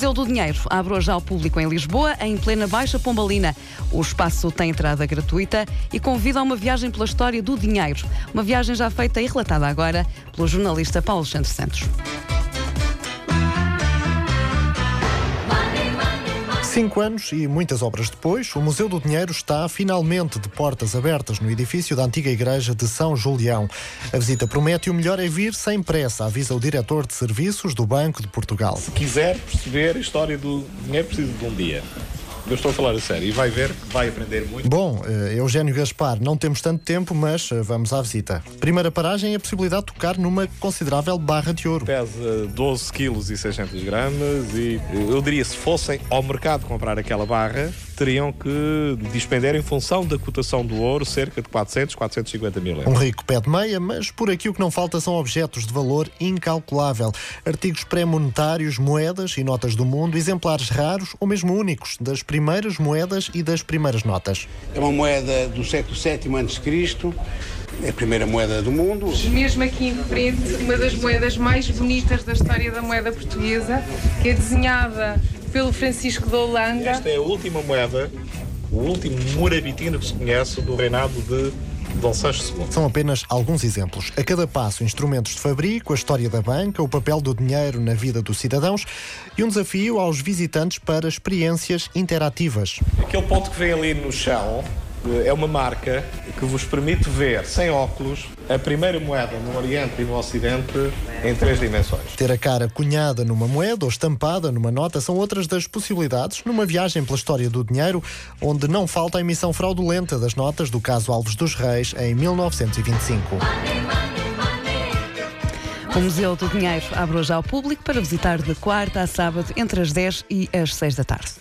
Museu do Dinheiro abre hoje ao público em Lisboa, em plena Baixa Pombalina. O espaço tem entrada gratuita e convida a uma viagem pela história do dinheiro. Uma viagem já feita e relatada agora pelo jornalista Paulo Alexandre Santos. Cinco anos e muitas obras depois, o Museu do Dinheiro está finalmente de portas abertas no edifício da antiga igreja de São Julião. A visita promete e o melhor é vir sem pressa, avisa o diretor de serviços do Banco de Portugal. Se quiser perceber a história do dinheiro, precisa de um dia. Eu estou a falar a sério e vai ver que vai aprender muito. Bom, eh, Eugênio Gaspar, não temos tanto tempo, mas eh, vamos à visita. Primeira paragem é a possibilidade de tocar numa considerável barra de ouro. Pesa 12 kg e 600 gramas e eu diria se fossem ao mercado comprar aquela barra, teriam que despender em função da cotação do ouro cerca de 400, 450 mil euros. Um rico pé de meia, mas por aqui o que não falta são objetos de valor incalculável. Artigos pré-monetários, moedas e notas do mundo, exemplares raros ou mesmo únicos das primeiras moedas e das primeiras notas. É uma moeda do século VII a.C., é a primeira moeda do mundo. Mesmo aqui em frente, uma das moedas mais bonitas da história da moeda portuguesa, que é desenhada pelo Francisco de Holanda. Esta é a última moeda, o último morabitino que se conhece do reinado de Dom Sancho II. São apenas alguns exemplos. A cada passo, instrumentos de fabrico, a história da banca, o papel do dinheiro na vida dos cidadãos e um desafio aos visitantes para experiências interativas. Aquele ponto que vem ali no chão é uma marca que vos permite ver, sem óculos, a primeira moeda no Oriente e no Ocidente em três dimensões. Ter a cara cunhada numa moeda ou estampada numa nota são outras das possibilidades numa viagem pela história do dinheiro, onde não falta a emissão fraudulenta das notas do caso Alves dos Reis em 1925. O Museu do Dinheiro abre hoje ao público para visitar de quarta a sábado entre as 10 e as 6 da tarde.